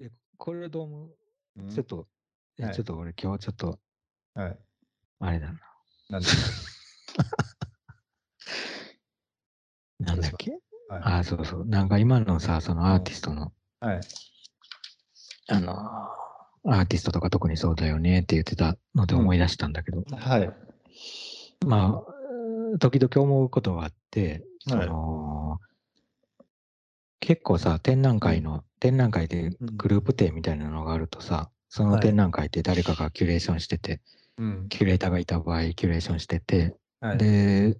えこれドーム、うん？ちょっと、えはい。ちょっと俺今日ちょっと、はい。あれだな。なんで？なんだっけ？はい。あ、そうそう。なんか今のさ、そのアーティストの、はい。あのー、アーティストとか特にそうだよねって言ってたので思い出したんだけど、はい。まあ、時々思うことがあって、そはい。の、結構さ、展覧会の、展覧会でうんグループ展みたいなのがあるとさ、そのはい展覧会って誰かがキュレーションしてて、うん。キュレーターがいた場合、キュレーションしてて、はい。で、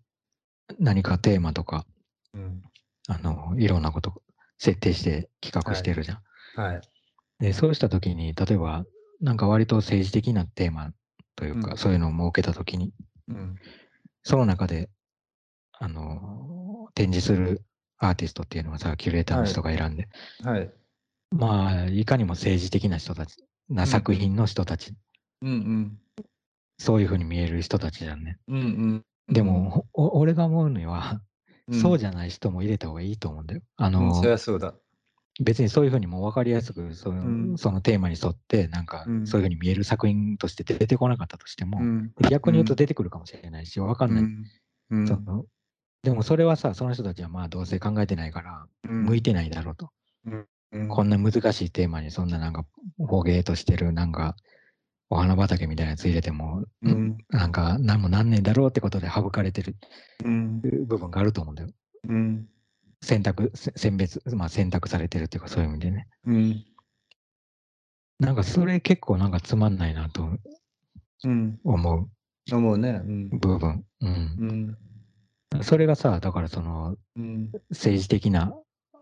何かテーマとか、うん。あの、いろんなこと設定して企画してるじゃん。はい。で、そうしたときに、例えば、なんか割と政治的なテーマというか、うんそういうのを設けたときに、うん。その中で、あの、展示するアーティストっていうのはさ、キュレーターの人が選んで、はい。まあ、いかにも政治的な人たち、な作品の人たち、うんうん。そういうふうに見える人たちじゃんね。うんうん。でも、お俺が思うのは、うん、そうじゃない人も入れた方がいいと思うんだよ。あうんの、そりゃそうだ。別にそういうふうにもう分かりやすくその,、うんそのテーマに沿って、なんかうんそういうふうに見える作品として出てこなかったとしても、ん。逆に言うと出てくるかもしれないし、分かんない。うん。そのでもそれはさ、その人たちはまあどうせ考えてないから、うん向いてないだろうと。うんこんな難しいテーマにそんななんか、ほげーとしてるなんか、お花畑みたいなやつ入れても、うん。なんか何もなんねえだろうってことで省かれてるうん。部分があると思うんだよ。うん。選択、せ選別、まあ選択されてるっていうかそういう意味でね。うん。なんかそれ結構なんかつまんないなとうん。思う思うね。うん。部分。うん。うん。それがさ、だからそのうん。政治的な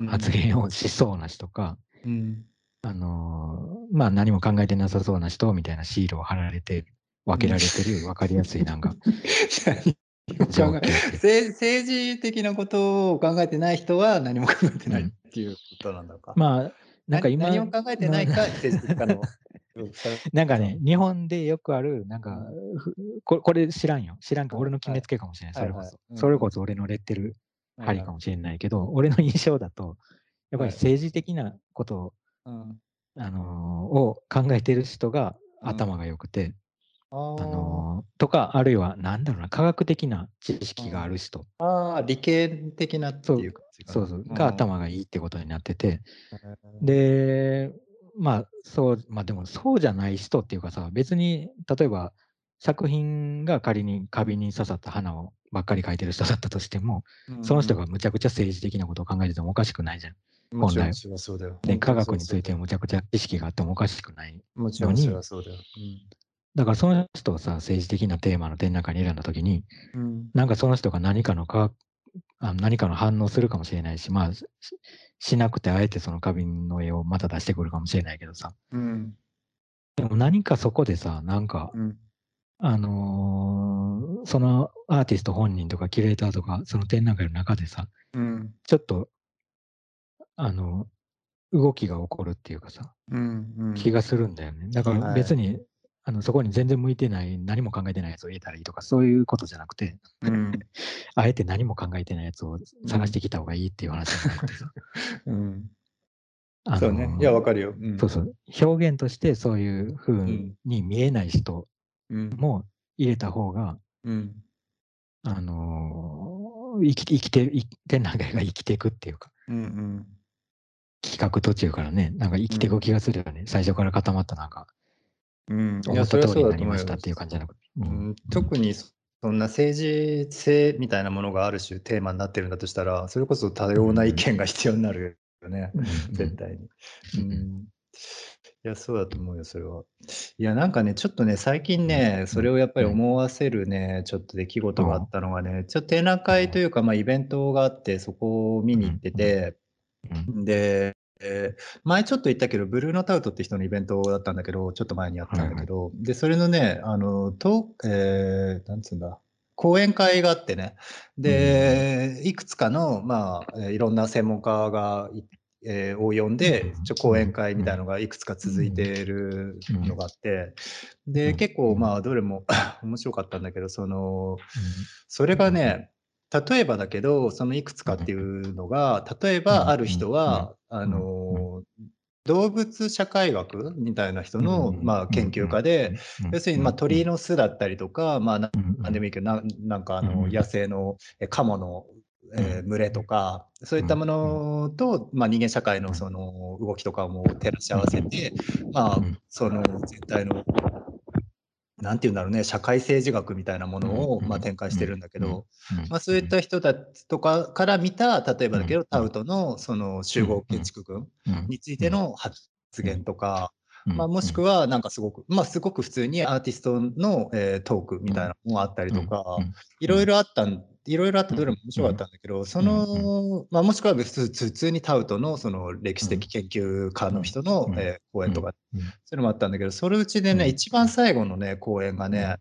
発言をしそうな人か、うん。あのーまあ何も考えてなさそうな人みたいなシールを貼られて、分けられてる、分かりやすいなんか。政政治的なことを考えてない人は何も考えてないっていうことなんだか。まあ、なんか今、何も考えてないか、政治的かの。なんかね、日本でよくある、なんか、ふここれ知らんよ。知らんか、俺の決めつけかもしれない。それこそ。それこそ俺のレッテル貼りかもしれないけど、俺の印象だと、やっぱり政治的なことを、うん。あのーを考えてる人がうん。頭が良くて、ああのーとか、あるいは、なんだろうな、科学的な知識がある人、あー、理系的なっていうかな。そうそう、が頭がいいってことになってて、うん。で、まあ、そう、まあでもそうじゃない人っていうかさ、別に、例えば作品が仮に花瓶に刺さった花をばっかり描いてる人だったとしても、その人がむちゃくちゃ政治的なことを考えててもおかしくないじゃん。もちろん本来それはそうだよ。で、科学についても。むちゃくちゃ知識があってもおかしくない。もちろんそうだよ。だからその人をさ、政治的なテーマの展覧会に選んだときに、うん。なんかその人が何かのかあ何かの反応するかもしれないし、まあ、ししなくてあえてその花瓶の絵をまた出してくるかもしれないけどさ、うん。でも何かそこでさ、なんか、うん。あのーそのアーティスト本人とかキュレーターとか、その展覧会の中でさ、うん。ちょっと、あの、動きが起こるっていうかさ、うん。うん。気がするんだよね。だからはい別に、あのそこに全然向いてない、何も考えてないやつを入れたらいいとか、そういうことじゃなくて、うん。あえて何も考えてないやつを探してきた方がいいっていう話じゃなくてさ。うん。あのそうね。いや、わかるよ。うんそうそう。表現としてそういう風んに見えない人うん。も入れた方が、うん。あのー生きて、生きて、い展覧会が生きていくっていうか、うん。うん。企画途中からね、なんか生きていく気がするよね。最初から固まったなんか、うん。い思や、それはった通りになりましたっていう感じじゃなくて。ううん。ん、特にそそんな政治性みたいなものがある種テーマになってるんだとしたら、それこそ多様な意見が必要になるよね、うん。絶対に。うん。うん。いや、そうだと思うよ、それは。いや、なんかね、ちょっとね、最近ね、それをやっぱり思わせるね、ちょっと出来事があったのがね、ちょっと展覧会というか、まあ、イベントがあって、そこを見に行ってて、うん。で、えー前ちょっと言ったけど、ブルーノ・タウトって人のイベントだったんだけど、ちょっと前にやったんだけど、で、それのね、あの、とえーなんつうんだ、講演会があってね、で、いくつかの、まあ、えーいろんな専門家がい、えーを呼んで、ちょ講演会みたいなのがいくつか続いているのがあって、で、うん。結構、まあ、どれも 面白かったんだけど、その、それがね、例えばだけど、そのいくつかっていうのが、例えばある人は、あの、動物社会学みたいな人の、まあ、研究家で、要するに、まあ、鳥の巣だったりとか、まあ、なんでもいいけど、ななんかあの野生のカモのえー、群れとか、そういったものと、まあ、人間社会のその動きとかも照らし合わせて、まあ、その全体の、なんていうんだろうね、社会政治学みたいなものを、まあ、展開してるんだけど、まあ、そういった人たちとかから見た、例えばだけど、タウトのその集合建築群についての発言とか、まあ、もしくは、なんかすごく、まあ、すごく普通にアーティストの、えー、トークみたいなのもあったりとか、いろいろあったんいろいろあってどれも面白かったん。だけど、その、まあ、もしくは普通にタウトのその歴史的研究家の人の、えー、講演とか、そういうのもあったんだけど、それうちでね、一番最後のね、講演がね、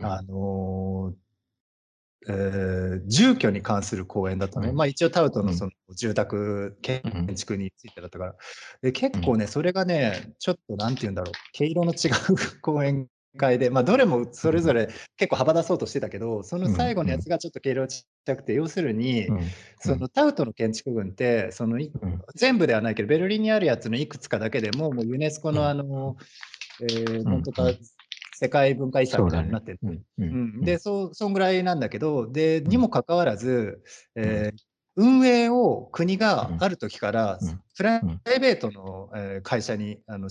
あのーえー、住居に関する講演だったね。まあ一応タウトのその住宅建築についてだったから。で結構ね、それがね、ちょっとなんて言うんだろう、毛色の違う 講演会で、まあ、どれもそれぞれ結構幅出そうとしてたけど、その最後のやつがちょっと軽量ちっちゃくて、要するに、そのタウトの建築群って、その全部ではないけど、ベルリンにあるやつのいくつかだけでも、もうユネスコのあの、えー、か世界文化遺産みたいになってる。で、そ、そんぐらいなんだけど、で、にもかかわらず、えー、運営を国がある時から、プライベートの会社に、あの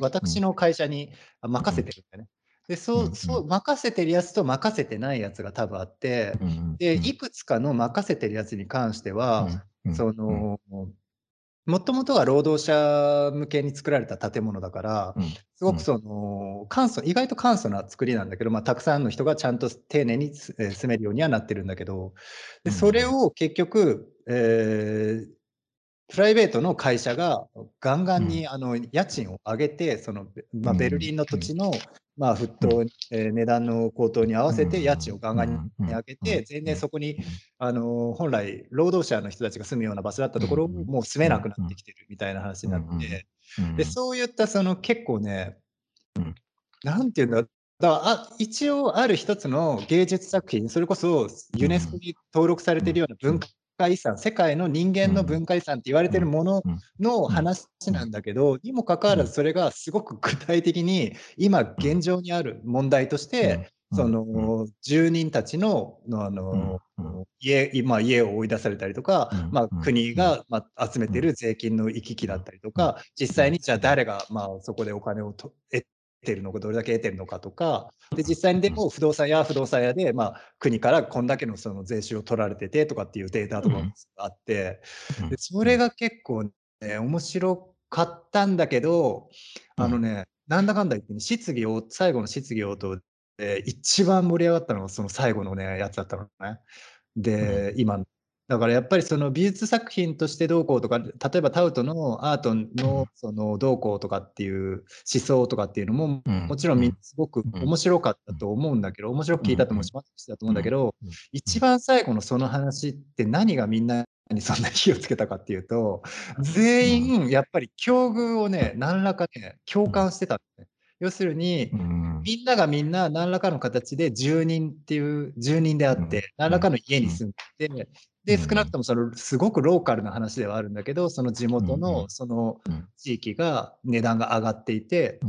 私の会社に任せてるんだよね。でそうそう任せてるやつと任せてないやつが多分あって、でいくつかの任せてるやつに関しては、そのもともとは労働者向けに作られた建物だから、うん、すごくその、簡素、意外と簡素な作りなんだけど、まあ、たくさんの人がちゃんと丁寧に住めるようにはなってるんだけど、でそれを結局、えー、プライベートの会社がガンガンにあの家賃を上げて、そのまあ、ベルリンの土地のまあ、沸騰、えー、値段の高騰に合わせて家賃をガンガンに上げて、全然そこに、あの本来、労働者の人たちが住むような場所だったところをもう住めなくなってきてるみたいな話になって、でそういったその結構ね、なんていうんだだからあ一応ある一つの芸術作品、それこそユネスコに登録されているような文化化遺産、世界の人間の文化遺産って言われてるものの話なんだけど、にもかかわらずそれがすごく具体的に今現状にある問題として、その住人たちのあの、家今家を追い出されたりとか、まあ、国が、まあ、集めてる税金の行き来だったりとか、実際にじゃあ誰が、まあ、そこでお金をと得てるのか、どれだけ得てるのかとか、で実際にでも不動産屋不動産屋で、まあ、国からこんだけのその税収を取られててとかっていうデータとかもあって、でそれが結構ね、面白かったんだけど、あのね、なんだかんだ言って、ね、質疑応最後の質疑応答で一番盛り上がったのがその最後のね、やつだったのね。で、今だからやっぱりその美術作品としてどうこうとか、例えばタウトのアートのそのどうこうとかっていう思想とかっていうのも、もちろんすごく面白かったと思うんだけど、面白く聞いたともしますたと思うんだけど、一番最後のその話って何がみんなにそんな火をつけたかっていうと、全員やっぱり境遇をね、何らかね、共感してたんね。要するに、みんながみんな何らかの形で住人っていう住人であって、何らかの家に住んで、で、少なくともそのすごくローカルな話ではあるんだけど、その地元のその地域が値段が上がっていて、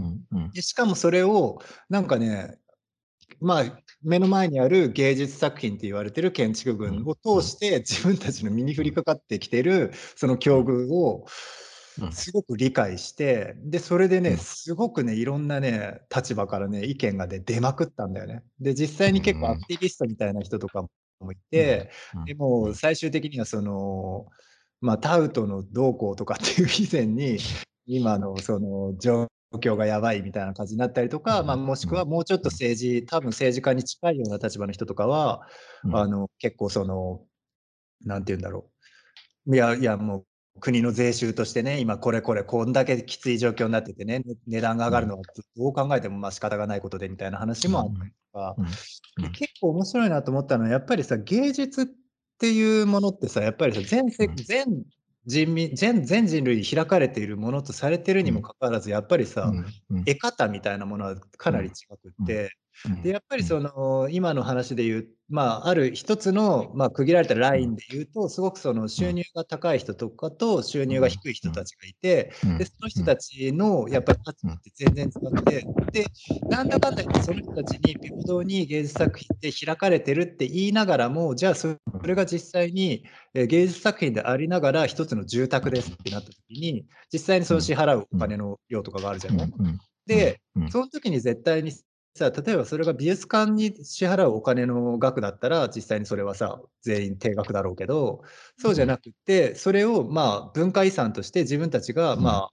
でしかもそれをなんかね、まあ、目の前にある芸術作品って言われてる建築群を通して自分たちの身に降りかかってきてるその境遇をすごく理解して、で、それでね、すごくね、いろんなね、立場からね、意見が、ね、出まくったんだよね。で、実際に結構アクティビストみたいな人とかもいて、でも最終的にはその、まあ、タウトの動向とかっていう以前に、今のその状況がやばいみたいな感じになったりとか、まあ、もしくはもうちょっと政治、多分政治家に近いような立場の人とかは、あの結構その、なんて言うんだろう。いや、いや、もう国の税収としてね、今これこれこんだけきつい状況になっててね、値段が上がるのはどう考えてもまあ仕方がないことでみたいな話もあったりとか、結構面白いなと思ったのは、やっぱりさ、芸術っていうものってさ、やっぱりさ、全世、全人民全全人類開かれているものとされてるにもかかわらず、やっぱりさ、得方みたいなものはかなり違くって、でやっぱりその今の話で言うまあ、ある一つの、まあ、区切られたラインで言うと、すごくその収入が高い人とかと収入が低い人たちがいて、で、その人たちのやっぱり価値って全然違って、で、なんだかんだ言ってその人たちに平等に芸術作品って開かれてるって言いながらも、じゃあそれが実際に芸術作品でありながら一つの住宅ですってなった時に、実際にその支払うお金の量とかがあるじゃない、で、その時に絶対にさ例えばそれが美術館に支払うお金の額だったら、実際にそれはさ、全員定額だろうけど、そうじゃなくて、それをまあ文化遺産として自分たちがまあ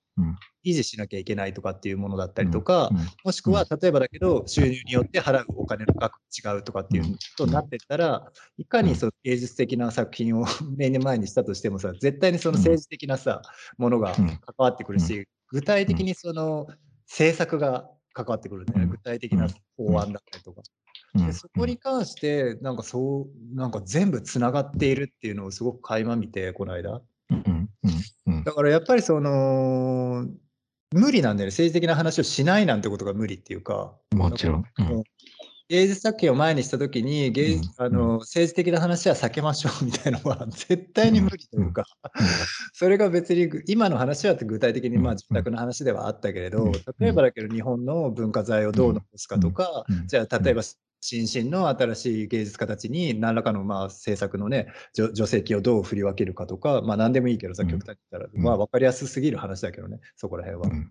維持しなきゃいけないとかっていうものだったりとか、もしくは例えばだけど、収入によって払うお金の額が違うとかっていうことになってったら、いかにその芸術的な作品を目の前にしたとしてもさ、絶対にその政治的なさ、ものが関わってくるし、具体的にその政策が関わってくるんだよね、具体的な法案だったりとか。でそこに関して、なんかそう、なんか全部つながっているっていうのをすごく垣間見て、この間。だからやっぱりその、無理なんだよね、政治的な話をしないなんてことが無理っていうか。もちろん。芸術作品を前にしたときに、芸術あの政治的な話は避けましょうみたいなのは 絶対に無理というか、それが別に今の話は具体的にまあ住宅の話ではあったけれど、例えばだけど日本の文化財をどう残すかとか、じゃあ例えば新進の新しい芸術家たちに何らかのまあ政策のね助成金をどう振り分けるかとか、まあ何でもいいけどさ、極端に言ったら、まあ分かりやすすぎる話だけどね、そこら辺は。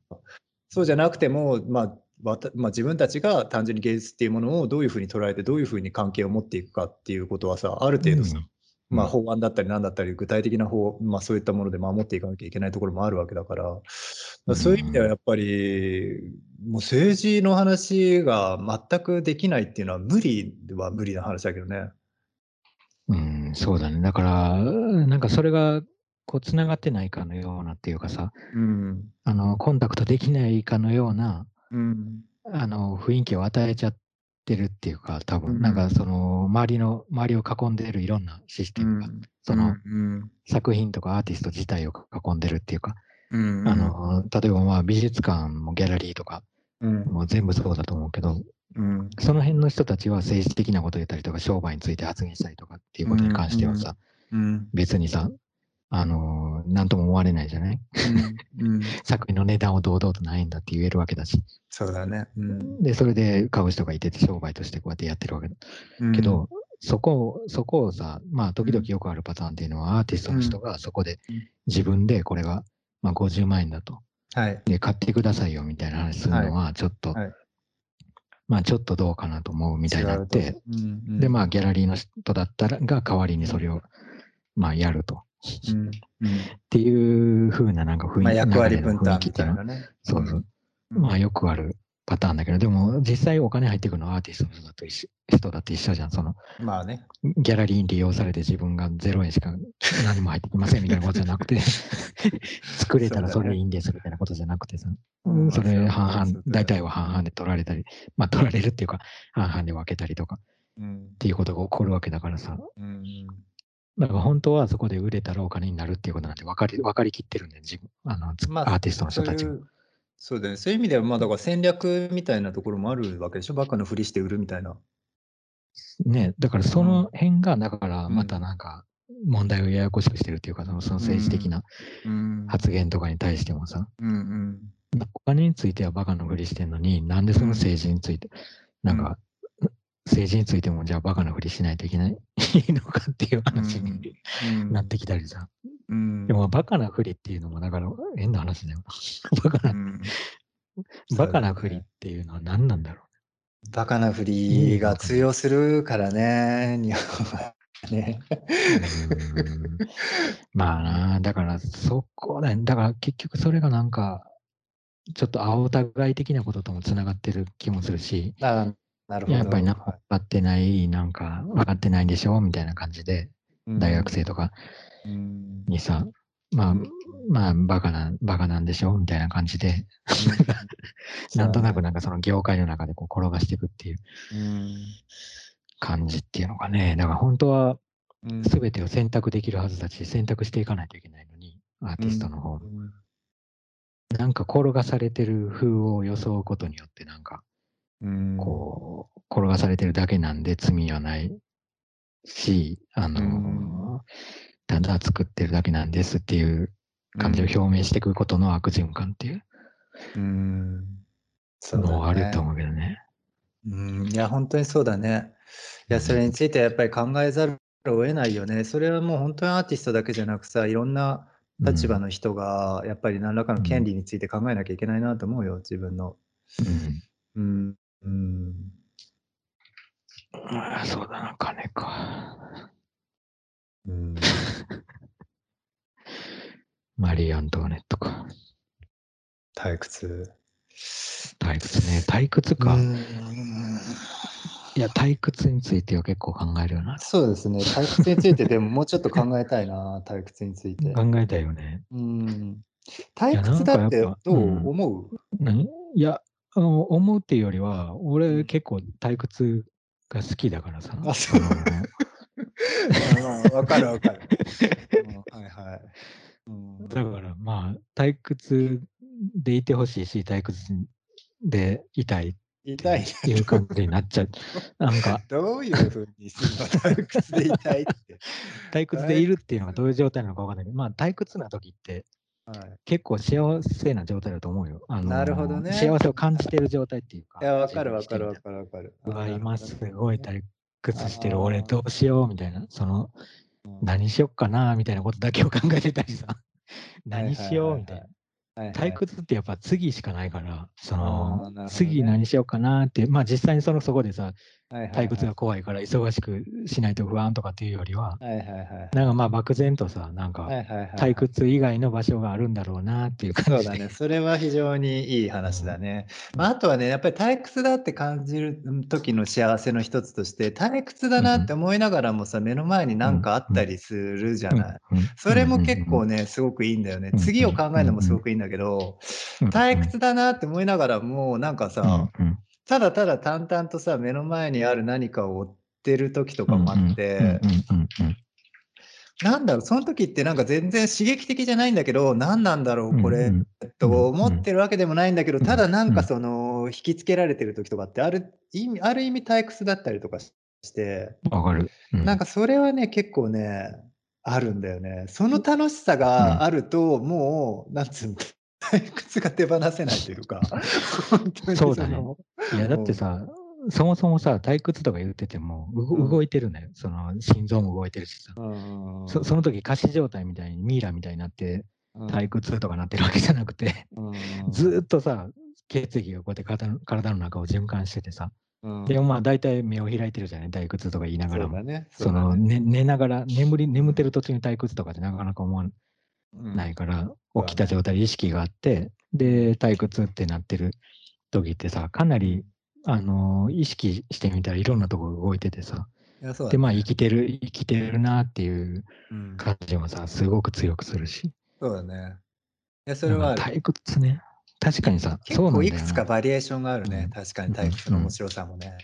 そうじゃなくても、まあまあ、自分たちが単純に芸術っていうものをどういうふうに捉えてどういうふうに関係を持っていくかっていうことはさある程度さ、うん、まあ、法案だったり何だったり具体的な法、まあ、そういったもので守っていかなきゃいけないところもあるわけだから、そういう意味ではやっぱりもう政治の話が全くできないっていうのは無理は無理な話だけどね。うん、そうだね。だから、なんかそれがこうつながってないかのようなっていうかさ、うん、あのコンタクトできないかのようなうん、あの雰囲気を与えちゃってるっていうか、多分、うん、なんかその周りの、周りを囲んでるいろんなシステムが、うん、その、作品とかアーティスト自体を囲んでるっていうか、あの例えばまあ美術館もギャラリーとか、もう全部そうだと思うけど、その辺の人たちは政治的なことを言ったりとか、商売について発言したりとかっていうことに関してはさ、別にさ、あのー、なんとも思われないじゃない、うんうん、作品の値段を堂々とないんだって言えるわけだし。そうだね。うん、で、それで買う人がいてて商売としてこうやってやってるわけだ。うん、けど、そこを、そこをさ、まあ、時々よくあるパターンっていうのは、アーティストの人がそこで自分でこれが、まあ、50万円だと。はい。で、買ってくださいよみたいな話するのは、ちょっと、はいはいまあちょっとどうかなと思うみたいになって、うんうん、で、まあギャラリーの人だったらが代わりにそれを、まあやると。うんっていうふうななんか雰囲気、まあ、役割分担みたいなね。そうそう。まあよくあるパターンだけど、でも実際お金入ってくるのはアーティストの人だと一緒人だって一緒じゃん。その、まあね。ギャラリーに利用されて自分が0円しか何も入ってきませんみたいなことじゃなくて 作れたらそれいいんですみたいなことじゃなくてさ、それ半々、大体は半々で取られたり、まあ取られるっていうか、半々で分けたりとか、っていうことが起こるわけだからさ。うんだから本当はそこで売れたらお金になるっていうことなんて分かり分かりきってるんで、自分あの、まあ、アーティストの人たちも。そうだね。そういう意味では、まあ、だから戦略みたいなところもあるわけでしょ。バカのふりして売るみたいな。ね、だからその辺が、だからまたなんか問題をややこしくしてるっていうか、その政治的な発言とかに対してもさ、うんうんお金についてはバカのふりしてんのに、なんでその政治について、なんか政治についてもじゃあバカなふりしないといけないのかっていう話になってきたりさ。うん、でもバカなふりっていうのもだから変な話だよ。バカな、うん、バカなふりっていうのは何なんだろう。バカなふりが通用するからね、日本は。ね、まあな、だからそこだよ、だから結局それがなんか、ちょっと青互い的なことともつながってる気もするし、なるほど。やっぱりな分かってない、なんか分かってないんでしょ？みたいな感じで、大学生とか。にさ、まあ、まあ、バカな、バカなんでしょ？みたいな感じで、なんとなくなんかその業界の中でこう転がしていくっていう感じっていうのがね、だから本当は全てを選択できるはずだし、選択していかないといけないのに、アーティストの方。なんか転がされてる風を装うことによって、なんか、こう、転がされてるだけなんで罪はないし、あうん。の、ただ作ってるだけなんですっていう感じを表明していくことの悪循環っていううん。そうのはあ。ると思うけどね。うん。いや、本当にそうだね。いうや、それん。についてやっぱり考えざるを得ないよね。それはもう本当にアーティストだけじゃなくさ、いろんなうん。立場の人がやっぱり何らかの権うん。利について考えなきゃいけないなと思うよ、自分の。うん。うん。うん。まあ、そうだな、金か。うん。マリー・アントワネットか。退屈。退屈ね。退屈うか。ん。いや、退屈については結構考えるよな。そうですね。退屈についてでももうちょっと考えたいな、退屈について。考えたよね。うん。い退屈だってどう？うん。思う？何？いや、あの、思うっていうよりは、う俺ん。結構退屈が好きだからさ、あ、そ。そう わかるわかる。うん、はいはい。うん。だからまあ、退屈でいてほしいし、退屈でいたいっ痛いていう感じになっちゃう。なんか、どういうふうにするの退屈でいたいって。退屈でいるっていうのがどういう状態なのかわかんないけど、まあ、退屈な時ってはい。結構幸せな状態だと思うよ。あなるほどの、ね。幸せを感じてる状態っていういや、か、わ自かるわかるわ。かるわかる。うわ、今。すごい退屈してる。俺どあうしようみたいな。その、何しよっかなみたいなことだけを考えてたりさ。はい何し。ようみたいな。退い。屈ってやっぱ次しかないから、そあの、あ、なるほど次ね。何しようかなって、まあ実際にそのそこでさ、退屈はい。が怖いから忙しくしないと不安とかっていうよりは、はいはいはいなんかまあ漠然とさ、なんか。退屈以外の場所があるんだろうなっていう感じで。そうだね。それは非常にいい話だね。まあ、あとはね、やっぱり退屈だって感じる時の幸せの一つとして、退屈だなって思いながらもさ、目の前に何かあったりするじゃない。それも結構ね、すごくいいんだよね。うん次を考えるのもすごくいいんだけど、退屈だなって思いながらも、なんかさ、ただただ淡々とさ、目の前にある何かを追ってる時とかもあって、なんだろう、その時ってなんか全然刺激的じゃないんだけど、何なんだろう、これ、と思ってるわけでもないんだけど、ただなんかその、引きつけられてる時とかってある意味、ある意味退屈だったりとかして、わかる。なんかそれはね、結構ね、あるんだよね。その楽しさがあると、もう、なんつうの、退屈が手放せないというか、本当にそうだね。いや、だってさ、そもそもさ、退屈とか言ってても、う動いてるんだよ。その、心臓も動いてるしさ。そその時、仮死状態みたいに、ミイラみたいになって、退屈とかなってるわけじゃなくて、ずっとさ、血液がこうやって体の体の中を循環しててさ、でもまあ大体目を開いてるじゃない？退屈とか言いながらも。そね。その、ね、寝ながら、眠り、眠ってる途中に退屈とかってなかなか思わないから、起きた状態で意識があって、で、退屈ってなってる時ってさ、かなり、あの意識してみたらいろんなところ動いててさ、で、まあ生きてる、生きてるなっていう感じもさ、すごく強くするし。そうだね。いや、それは退屈ね。確かにさ、結構いくつかバリエーションがあるね。確かに退屈の面白さもね。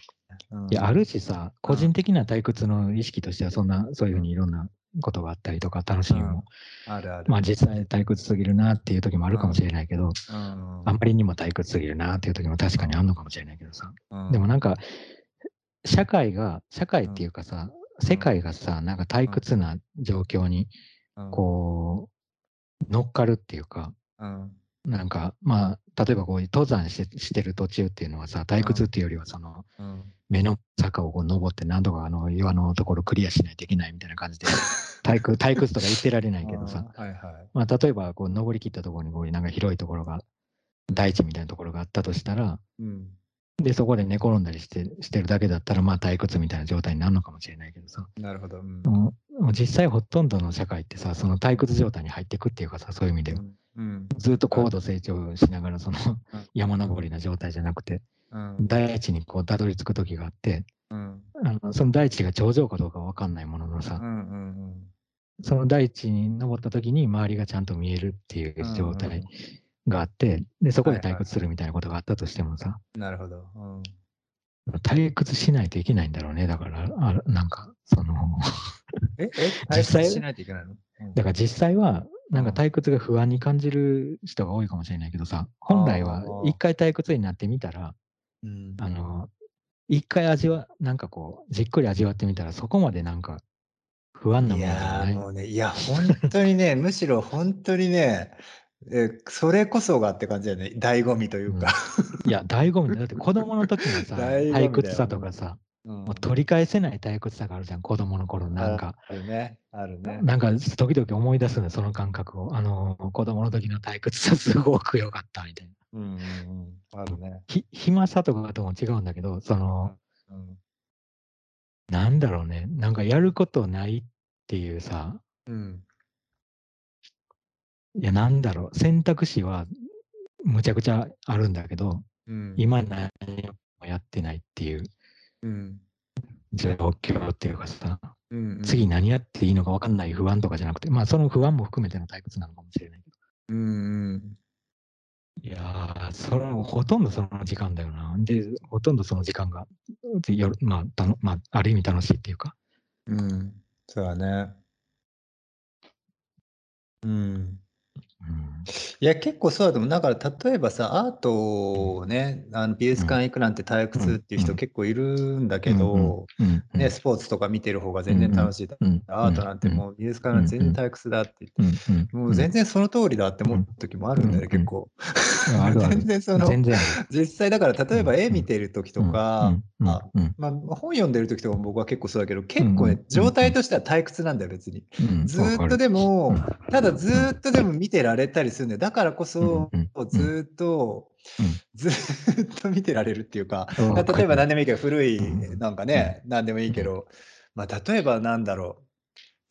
いや、あるしさ、個人的な退屈の意識としては、そんな、そういうふうにいろんなことがあったりとか、楽しみも、あるある。まあ実際退屈すぎるなっていう時もあるかもしれないけど、あんまりにも退屈すぎるなっていう時も確かにあるのかもしれないけどさ。でもなんか、社会が、社会っていうかさ、世界がさ、なんか退屈な状況に、こう、乗っかるっていうか、なんか、まあ、例えばこう登山してしてる途中っていうのはさ、退屈っていうよりは、その、目の坂をこう登って何とかあの岩のところクリアしないといけないみたいな感じで、退屈退屈とか言ってられないけどさ、まあ、例えばこう登りきったところにこういうなんか広いところが、大地みたいなところがあったとしたら、で、そこで寝転んだりしてしてるだけだったら、まあ退屈みたいな状態になるのかもしれないけどさ。なるほど。うん、もう実際ほとんどの社会ってさ、その退屈状態に入っていくっていうかさ、そういう意味では。うん、ずっと高度成長しながら、その山登りな状態じゃなくて、うん、大地にこうたどり着く時があって、うん、あのその大地が頂上かどうかわかんないもののさ、うんうんうん、その大地に登った時に周りがちゃんと見えるっていう状態があって、でそこで退屈するみたいなことがあったとしてもさ、なるほど、うん。退屈しないといけないんだろうね。だから、あなんか、そのえ、え、実際しないといけないの、うん、だから実際は、なんか退屈が不安に感じる人が多いかもしれないけどさ、本来は一回退屈になってみたら、うん、あの、一回味わなんかこう、じっくり味わってみたら、そこまでなんか、不安ないものじゃや、ない。もうね、いや、ほんとにね、むしろほんとにね、え、それこそがって感じだよね、醍醐味といううん。か。いや、醍醐味だって子供の時のさ、退屈さとかさ、うん。もう取り返せない退屈さがあるじゃん、子供の頃なんか。あるね、あるね。なんか時々思い出すね、その感覚を。あの、子供の時の退屈さすごく良かったみたいな。うんあるね。ひ暇さとかとも違うんだけど、その、うん。なんだろうね、なんかやることないっていうさ、うん。いや、なんだろう、選択肢はむちゃくちゃあるんだけど、うん。今何もやってないっていううん。状況っていうかさ、うんうん。次何やっていいのか分かんない不安とかじゃなくて、まあその不安も含めての退屈なのかもしれないけど。うんうん。いやー、それもほとんどその時間だよな。で、ほとんどその時間が、よまあ、たのまあ、ある意味楽しいっていうか。うん。そうだね。うん。うん。いや、結構そうだと思う。だから例えばさ、アートをね、あの美術館行くなんて退屈っていう人結構いるんだけど、ね、スポーツとか見てる方が全然楽しいだ。うん、アートなんてもう美術館なんて全然退屈だって言って、もう全然その通りだって思う時もあるんだよね、うん結構。全然その、全然あ実際だから例えばうん絵見てる時とる。か、まあ、本読んでる時とかも僕は結構そうだけど、結構ねうん、状態としては退屈なんだよ、別に。うん、ずーっとでも、ただずーっとでも見てられたりするんだよ。だからこそずーっとうん、ずーっと見てられるっていうか、例えば何でもいいけど、古いうんなんかね、何でもいいけど、まあ例えばなんだろう、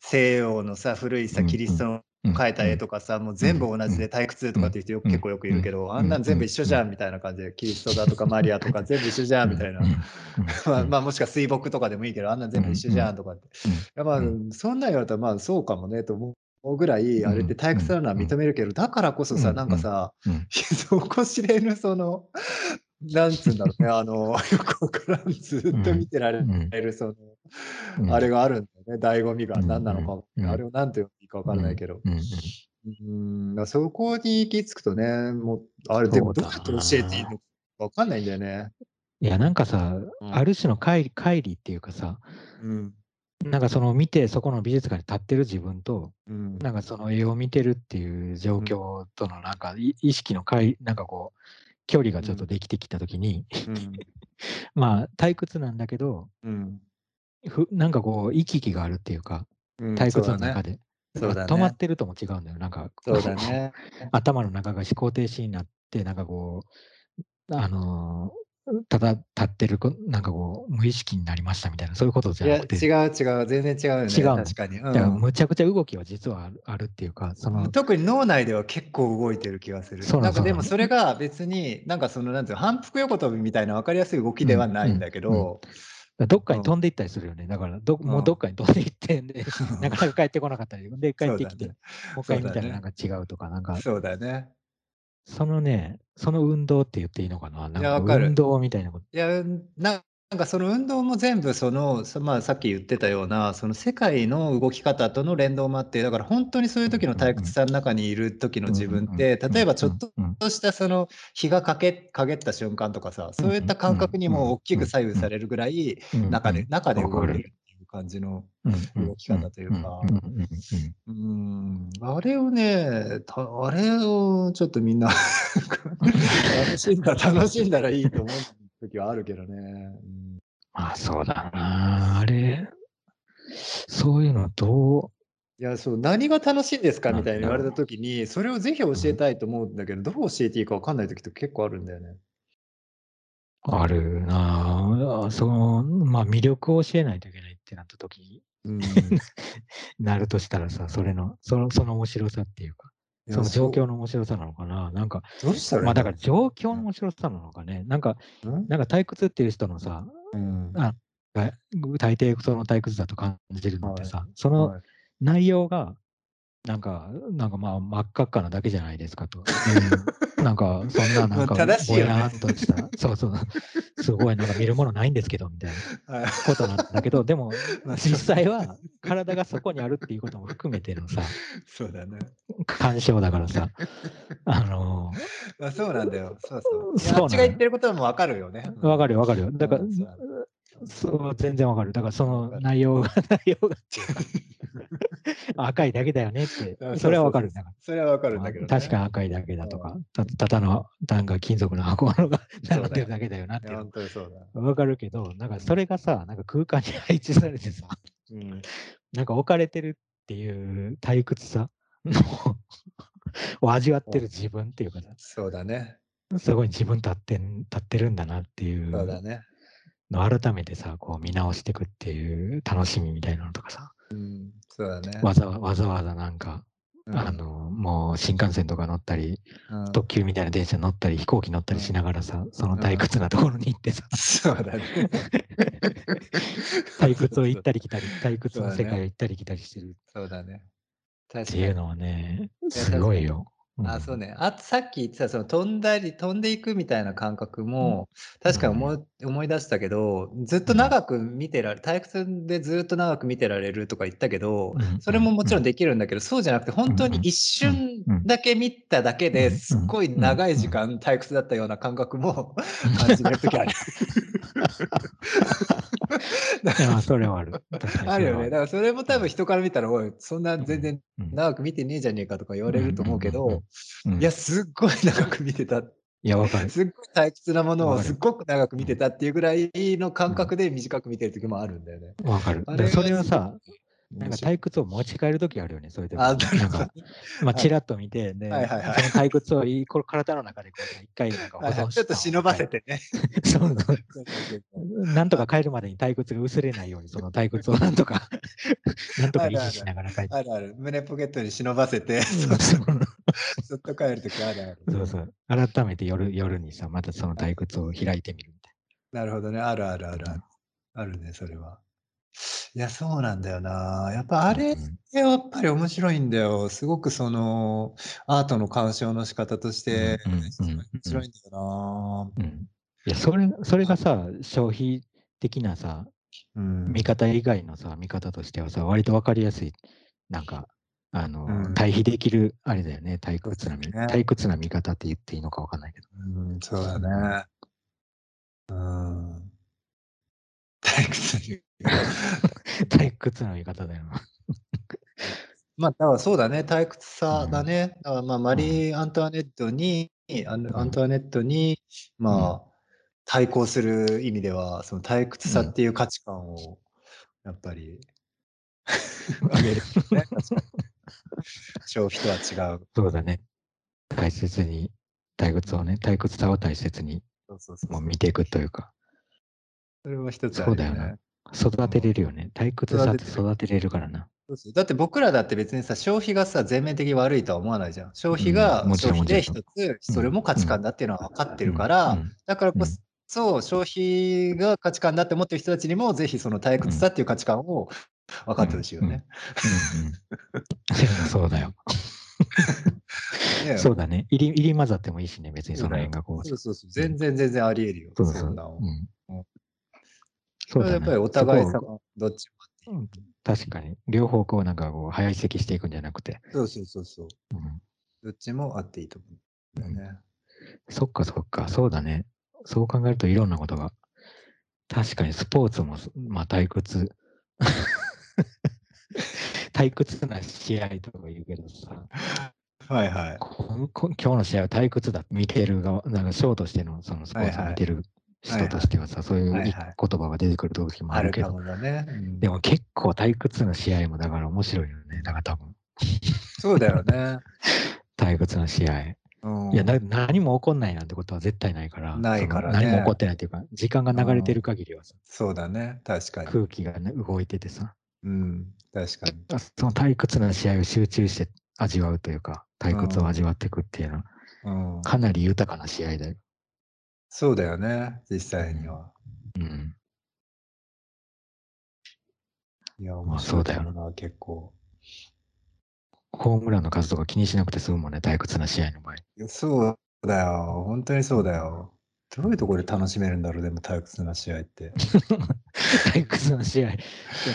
西洋のさ、古いさ、うんキリストの描いた絵とかさ、もう全部同じで退屈とかっていう人よくうん。結構よくいるけど、うん。あんなん全部一緒じゃんみたいな感じで、キリストだとかマリアとか 全部一緒じゃんみたいな。まあ、まあもしくは水墨とかでもいいけど、あんなん全部一緒じゃんとかって。いやまあ、うそんなん言われたら、まあそうかもねと思うぐらい、あれって退屈なのは認めるけど、だからこそさ、うん。なんかさ、うん。そこ知れぬその、なんつうんだろうね、あの、よくわからん、ずっと見てられる、その、あれがあるんだよね、醍醐味が。うん。何なのか、うん。あれを何て言っていいかわかんないけど。うん。そこに行き着くとね、もう、あれでもどうやって教えていいのかわかんないんだよね。いや、なんかさ、うん。ある種の乖離っていうかさ、うん。なんかその見て、そこの美術館に立ってる自分と、うん。なんかその絵を見てるっていう状況とのなんかい意識の乖なんかこう、距離がちょっとできてきたときに、まあ退屈なんだけど、うん。ふなんかこう、行き来があるっていうか、うん。退屈の。中で。そうだね止まってるとも違うんだよ。なんか、そうだね。頭の中が思考停止になって、なんかこう、あのーただ立ってるこ、なんかこう、無意識になりましたみたいな、そういうことじゃなくて、違う違う、全然違うよね。違うの確かに。だからうんむちゃくちゃ動きは実はあるあるっていうか、その、特に脳内では結構動いてる気がする。そうなんかでもそれが別に、なんかその、なんていうの、反復横跳びみたいな分かりやすい動きではないんだけど、どっかに飛んでいったりするよね。だからど、もうどっかに飛んでいってんで、なかなか帰ってこなかったり、で、帰ってきて、ね。もう一回見たそうだね。らなんか違うとか、なんか、そうだね。そのね、その運動って言っていいのかな？なんかいやわかる。運動みたいなこと。いや、ななんかその運動も全部その、そまあ、さっき言ってたような、その世界の動き方との連動もあって、だから本当にそういう時の退屈さの中にいる時の自分って、例えばちょっとしたその日がかけ陰った瞬間とかさ、そういった感覚にも大きく左右されるぐらい、うん中で、中で動いてる感じの、うん動き方というかうんあれをね、たあれをちょっとみんな楽しんだ、楽しんだらいいと思う時はあるけどね。うんまあそうだな。あれ、そういうのどいや、そう、何が楽しいんですか？みたいに言われた時に、それをぜひ教えたいと思うんだけど、どう教えていいか分かんない時って結構あるんだよね。うあるなあ。その、まあ魅力を教えないといけないってなった時に。うん。なるとしたらさ、それの、その、その面白さっていうか、その状況の面白さなのかな。なんか、どうしたらまあだからの状況の面白さなのかね。なんか、うん？なんか退屈っていう人のさ、うん。あが大抵その退屈だと感じるのってさ、そのはい。内容がなんか、なんかまあ、真っ赤っかなだけじゃないですかと。うん、なんか、そんな、なんか、ぼやーんとした、そうそう、すごい、なんか見るものないんですけど、みたいなはいことなんだけど、でも、まあ実際は体がそこにあるっていうことも含めてのさ、そうだね。干渉だからさ、あのまあ、そうなんだよ。そうそう。そうっちが言ってることもわかるよね。ー、わかるよ、わかるよ。だからうんそう、全然わかる。だから、その内容が、内容がっていうか、赤いだけだよねってあ、それはわかる。そうだからそれはわかるんだけど、ね。確かに赤いだけだとか、たただの、なんか金属の箱のが並んでるだけだよなって本当にそうだ。わかるけど、なんかそれがさ、なんか空間に配置されてさ、うん。なんか置かれてるっていう退屈さのを味わってる自分っていうかさ、そうだね。すごい自分立ってん立ってるんだなっていうそうだね。のを改めてさ、こう見直していくっていう楽しみみたいなのとかさ、うん。そうだね。わざわわざわざなんか、うんあの、もう新幹線とか乗ったり、うん特急みたいな電車乗ったり、飛行機乗ったりしながらさ、その退屈なところに行ってさ、そうだね。退屈を行ったり来たり、退屈の世界を行ったり来たりしてるそうだね。っていうのはね、やすごいよ。あ、そうね。あとさっき言ってた、その飛んだり、飛んでいくみたいな感覚も、確かに思い思い出したけど、ずっと長く見てられ、退屈でずっと長く見てられるとか言ったけどう、ん。それももちろんできるんだけど、そうじゃなくて、本当に一瞬だけ見ただけですっごい長い時間退屈だったような感覚も 感じれるときある。それはある。あるよね。だからそれも多分人から見たら、おい、そんな全然うん長く見てねえじゃねえかとか言われると思うけど、うんいや、すっごい長く見てた。いや、わかる。すっごい退屈なものをすっごく長く見てたっていうぐらいの感覚で短く見てる時もあるんだよね。わかる。それはさ、なんか退屈を持ち帰るときあるよね、そういう時あ、なんか、まあ、ちらっと見て、で、はいはいはいその退屈をいい体の中でこう一回なんか保はいはい存ちょっと忍ばせて。てね。そう なんとか帰るまでに退屈が薄れないように、その退屈を なんとか、なんとか維持しながら帰って。あるある。胸ポケットに忍ばせて、そうそっと帰るときあるある。そうそう。改めて夜夜にさ、またその退屈を開いてみるみたいなるほどね。あるあるあるある。あるね、それは。いや、そうなんだよな。やっぱあれうんやっぱり面白いんだよ。すごくその、アートの鑑賞の仕方として、うんうんうん面白いんだよな。うん。いや、それ、それがさ、消費的なさ、な。うん。見方以外のさ、見方としてはさ、割とわかりやすい、なんか、あの、うん対比できる、あれだよね、退屈な見、ね退屈な見方って言っていいのかわかんないけど。うん、そうだね。うん。退屈に。退屈な見方だよな。まあ、だからそうだね、退屈さだね。だからまあ、マリー・アントワネットに、アンアントワネットに、まあ、対抗する意味では、その退屈さっていう価値観を、やっぱり、あげる、ね。消費とは違う。そうだね。大切に、退屈をね、退屈さを大切にそうそうそうもう見ていくというか、それは一つあるそうだよな育てれるよね。退屈さって育てれるからな。だって僕らだって別にさ、消費がさ、全面的に悪いとは思わないじゃん。消費が消費でも一つ、それも価値観だっていうのは分かってるから、うん。だからこそ、消費が価値観だって思ってる人たちにも、ぜひその退屈さっていう価値観を分かってほしいよね。そうだよ。ねそうだね。入り入り混ざってもいいしね、別にその辺がこう。そうそうそう。全然全然あり得るよ。そうそうそうだねそれはやっぱりお互いさそこ、どっちもあっていいうん確かに。両方こうなんかこう、早移籍していくんじゃなくて。そうそうそうそう。うんどっちもあっていいと思うんだよね。そっかそっか、そうだね。そう考えるといろんなことが。確かにスポーツも、まあ退屈。退屈な試合とか言うけどさ、はいはい。ここ今日の試合は退屈だ。見てる側、なんかショーとしてのそのスポーツを見てる人としてはさ、そういう言はいはい葉が出てくる時もああるけど、ね。うんでも結構退屈な試合もだから面白いよね。だから多分、そうだよね。退屈な試合。うんいや、な何も起こんないなんてことは絶対ないから。ないからね何も起こってないっていうか、時間が流れてる限りはさ、そうだね。確かに。空気が、ね、動いててさ、うん。確かに。あその退屈な試合を集中して味わうというか、退屈を味わっていくっていうのは、うん。かなり豊かな試合だよ。そうだよね。実際には。うん。いや、ま面あそうだよ白いと思うな、結構。ホームランの数とか気にしなくて済むもんね、退屈な試合の場合。いや、そうだよ。本当にそうだよ。どういうところで楽しめるんだろう、でも退屈な試合って。退屈な試合。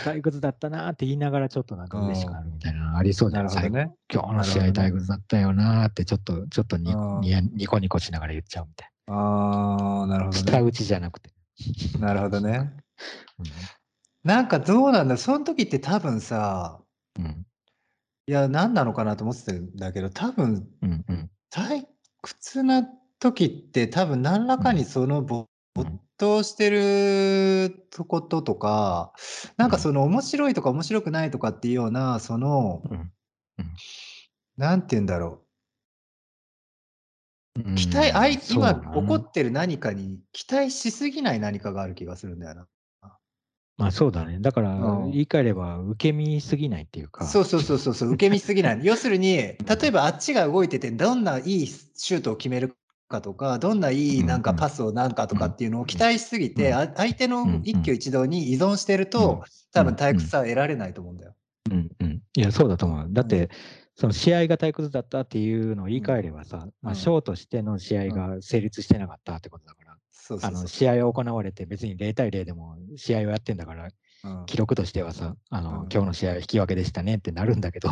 退屈だったなーって言いながらちょっとなんか嬉しくなるみたいなのありそうじゃなないるほどね。今日の試合なるほどね退屈だったよなーってちょっと、ちょっとにうんにやニコニコしながら言っちゃうみたいああ、なるほな。どね。舌打ちじゃなくて。なるほどね。うなんかどうなんだその時って多分さ、ん。うん。いや、何なのかなと思ってたんだけど、多分うん。うん。退屈な時って多分何らかにその没頭してることとか、なんかうんその面白いとか面白くないとかっていうような、その、うんなんて言うんだろうんう。期待、あい今起こってる何かに期待しすぎない何かがある気がするんだよな。まあそうだね。だからうん言い換えれば受け身すぎないっていうか。そうそうそうそうそう、受け身すぎない。要するに、例えばあっちが動いてて、どんないいシュートを決めるかとか、どんないいなんかパスをなんかとかっていうのを期待しすぎて、相手のうん一挙一動に依存してると、多分退屈さは得られないと思うんだよ。うんうん。いや、そうだと思う。だって、その試合が退屈だったっていうのを言い換えればさ、まあ、うん。ショーとしての試合が成立してなかったってことだから、あの。試合を行われて別に0対0でも試合をやってんだから、うん。記録としてはさ、あの、うん。今日の試合は引き分けでしたねってなるんだけど、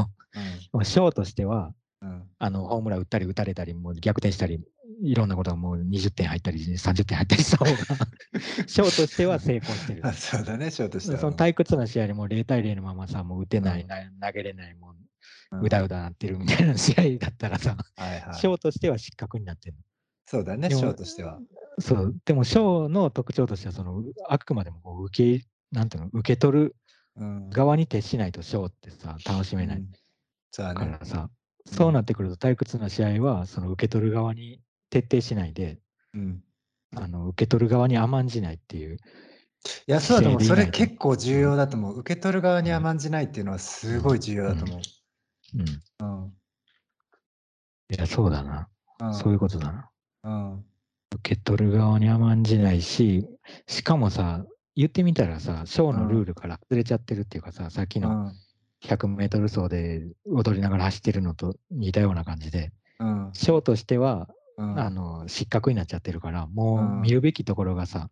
まあ ショーとしては、うん。うんあの、ホームラン打ったり打たれたり、もう逆転したり、いろんなことがもう20点入ったり、30点入ったりした方が、ショーとしては成功してる。あ。そうだね、ショートしては。その退屈な試合でもう0対0のままさ、もう打てない、投げれない、もうんううだうだなってるみたいな試合だったらさ、はいはい。ショーとしては失格になってるそうだね、でもショーとしては。そう、でもショーの特徴としては、そのうあくまでもこう受け、なんていうの、受け取るうん。側に徹しないとショーってさ、楽しめないうん。そか。らさ、そうなってくると退屈な試合は、その受け取る側に徹底しないで、うん。あの受け取る側に甘んじないっていう、いや、そうだと思う。それ結構重要だと思う。受け取る側に甘んじないっていうのはすごい重要だと思うん。う。うん。いや、そうだな。うんそういうことだな。うん。受け取る側に甘んじないし、しかもさ、言ってみたらさ、ショーのルールから外れちゃってるっていうかさ、さっきのうん。100メートル走で踊りながら走ってるのと似たような感じで、うん。ショーとしては、うん。あの失格になっちゃってるから、もう見るべきところがさ。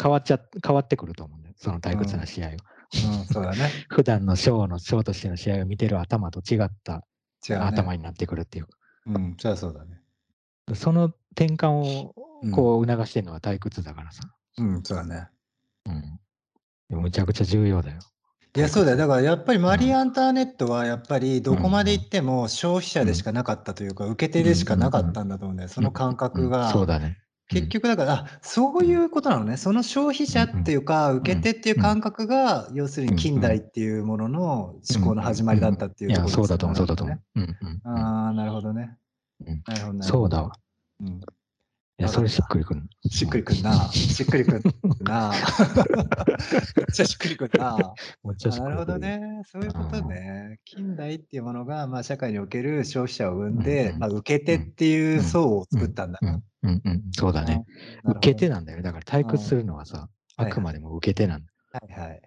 変わっちゃ変わってくると思うんだよ、その退屈な試合を。そうだね。普段のショーのショーとしての試合を見てる頭と違った違うね。頭になってくるっていうか、うん。じゃあそうだね。その転換をうんこう促してるのは退屈だからさ。うん、そうだね。うん。むちゃくちゃ重要だよ。いや、そうだよ。だからやっぱりマリー・アンターネットはやっぱりどこまで行っても消費者でしかなかったというか、受け手でしかなかったんだと思うんだよ。その感覚うんが。そうだね。結局だから、あそういうことなのね。その消費者っていうか、受け手っていう感覚が、要するに近代っていうものの思考の始まりだったっていうところそうだと思う、そうだとね思う。うん。うん。うん。ああ、なるほどね。うん。なるほどね。そうだわ。うん。いや、それしっくりくる。しっくりくんな。しっくりくんな。めっちゃしっくりくんな。めっちゃしっくりくるあなるほど。ね。そういうことね。近代っていうものが、まあ、社会における消費者を生んで、うんまあ、受け手っていう層を作ったんだ。うんうんうん、そうだね。受け手なんだよね。だから退屈するのはさ、うんあくまでも受け手なんだ。はいはい。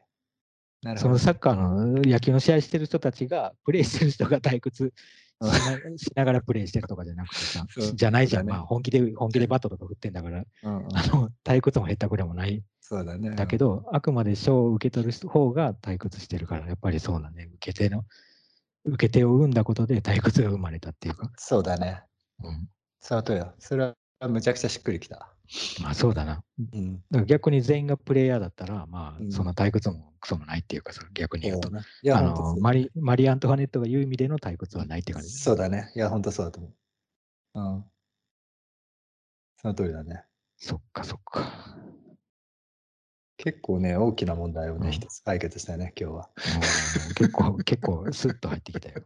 なるそほど。のサッカーの野球の試合してる人たちが、プレイしてる人が退屈 しながらプレイしてるとかじゃなくてさ じゃないじゃん。ねまあ本気で、本気でバットとか振ってんだから、うんうん あの、退屈も減ったくれもないそうだね。だけど、あくまで賞を受け取る方が退屈してるから、やっぱりそうだね。受け手の、受け手を生んだことで退屈が生まれたっていうか。そうだね。うん。そのとおりだ。それはむちゃくちゃしっくりきた。まあそうだな。うん。だから逆に全員がプレイヤーだったら、まあ、うんその退屈もクソもないっていうかさ、逆に言うと。ね。いや、あのマリマリー・アントワネットが言う意味での退屈はないって感じ。そうだね。いや、本当そうだと思う。うん。その通りだね。そっかそっか。結構ね、大きな問題をね、うん一つ解決したよね、今日は。うん結構、結構スッと入ってきたよ。